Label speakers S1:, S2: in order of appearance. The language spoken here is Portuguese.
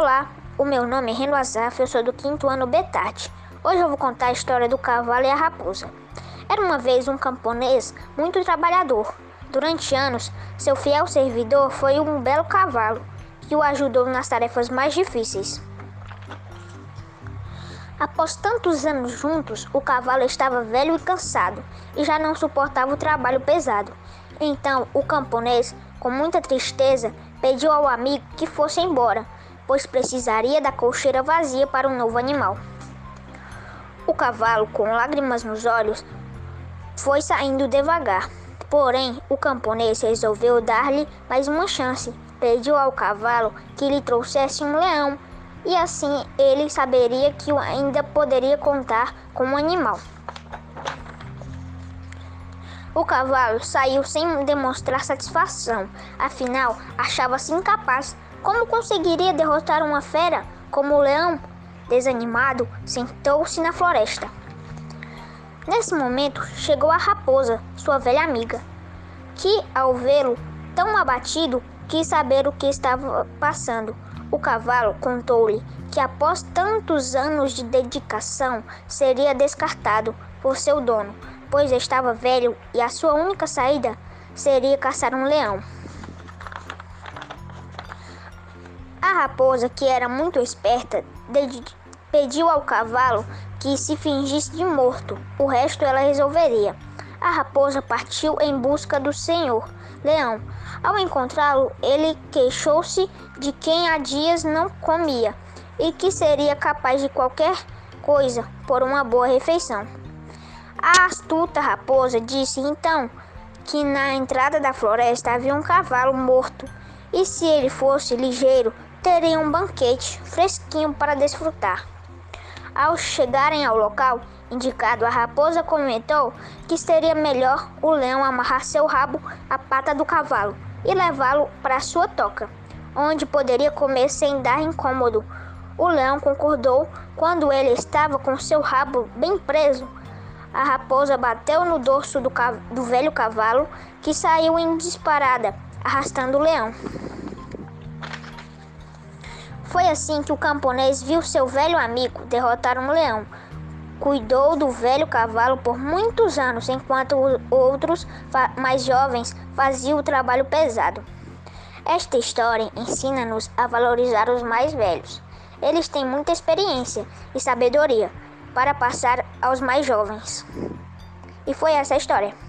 S1: Olá, o meu nome é Reno Azaf, eu sou do quinto ano Betarte. Hoje eu vou contar a história do cavalo e a raposa. Era uma vez um camponês muito trabalhador. Durante anos, seu fiel servidor foi um belo cavalo que o ajudou nas tarefas mais difíceis. Após tantos anos juntos, o cavalo estava velho e cansado e já não suportava o trabalho pesado. Então, o camponês, com muita tristeza, pediu ao amigo que fosse embora, pois precisaria da colcheira vazia para um novo animal. O cavalo, com lágrimas nos olhos, foi saindo devagar. Porém, o camponês resolveu dar-lhe mais uma chance. Pediu ao cavalo que lhe trouxesse um leão e assim ele saberia que ainda poderia contar com um animal. O cavalo saiu sem demonstrar satisfação, afinal achava-se incapaz. Como conseguiria derrotar uma fera como o leão? Desanimado, sentou-se na floresta. Nesse momento chegou a raposa, sua velha amiga, que, ao vê-lo tão abatido, quis saber o que estava passando. O cavalo contou-lhe que após tantos anos de dedicação seria descartado por seu dono, pois estava velho e a sua única saída seria caçar um leão. A raposa, que era muito esperta, pediu ao cavalo que se fingisse de morto, o resto ela resolveria. A raposa partiu em busca do senhor leão. Ao encontrá-lo, ele queixou-se de quem há dias não comia e que seria capaz de qualquer coisa por uma boa refeição. A astuta raposa disse então que na entrada da floresta havia um cavalo morto e se ele fosse ligeiro, teria um banquete fresquinho para desfrutar. Ao chegarem ao local indicado, a raposa comentou que seria melhor o leão amarrar seu rabo à pata do cavalo e levá-lo para sua toca, onde poderia comer sem dar incômodo. O leão concordou quando ele estava com seu rabo bem preso. A raposa bateu no dorso do, do velho cavalo, que saiu em disparada, arrastando o leão. Foi assim que o camponês viu seu velho amigo derrotar um leão. Cuidou do velho cavalo por muitos anos, enquanto outros mais jovens faziam o trabalho pesado. Esta história ensina-nos a valorizar os mais velhos. Eles têm muita experiência e sabedoria para passar aos mais jovens. E foi essa a história.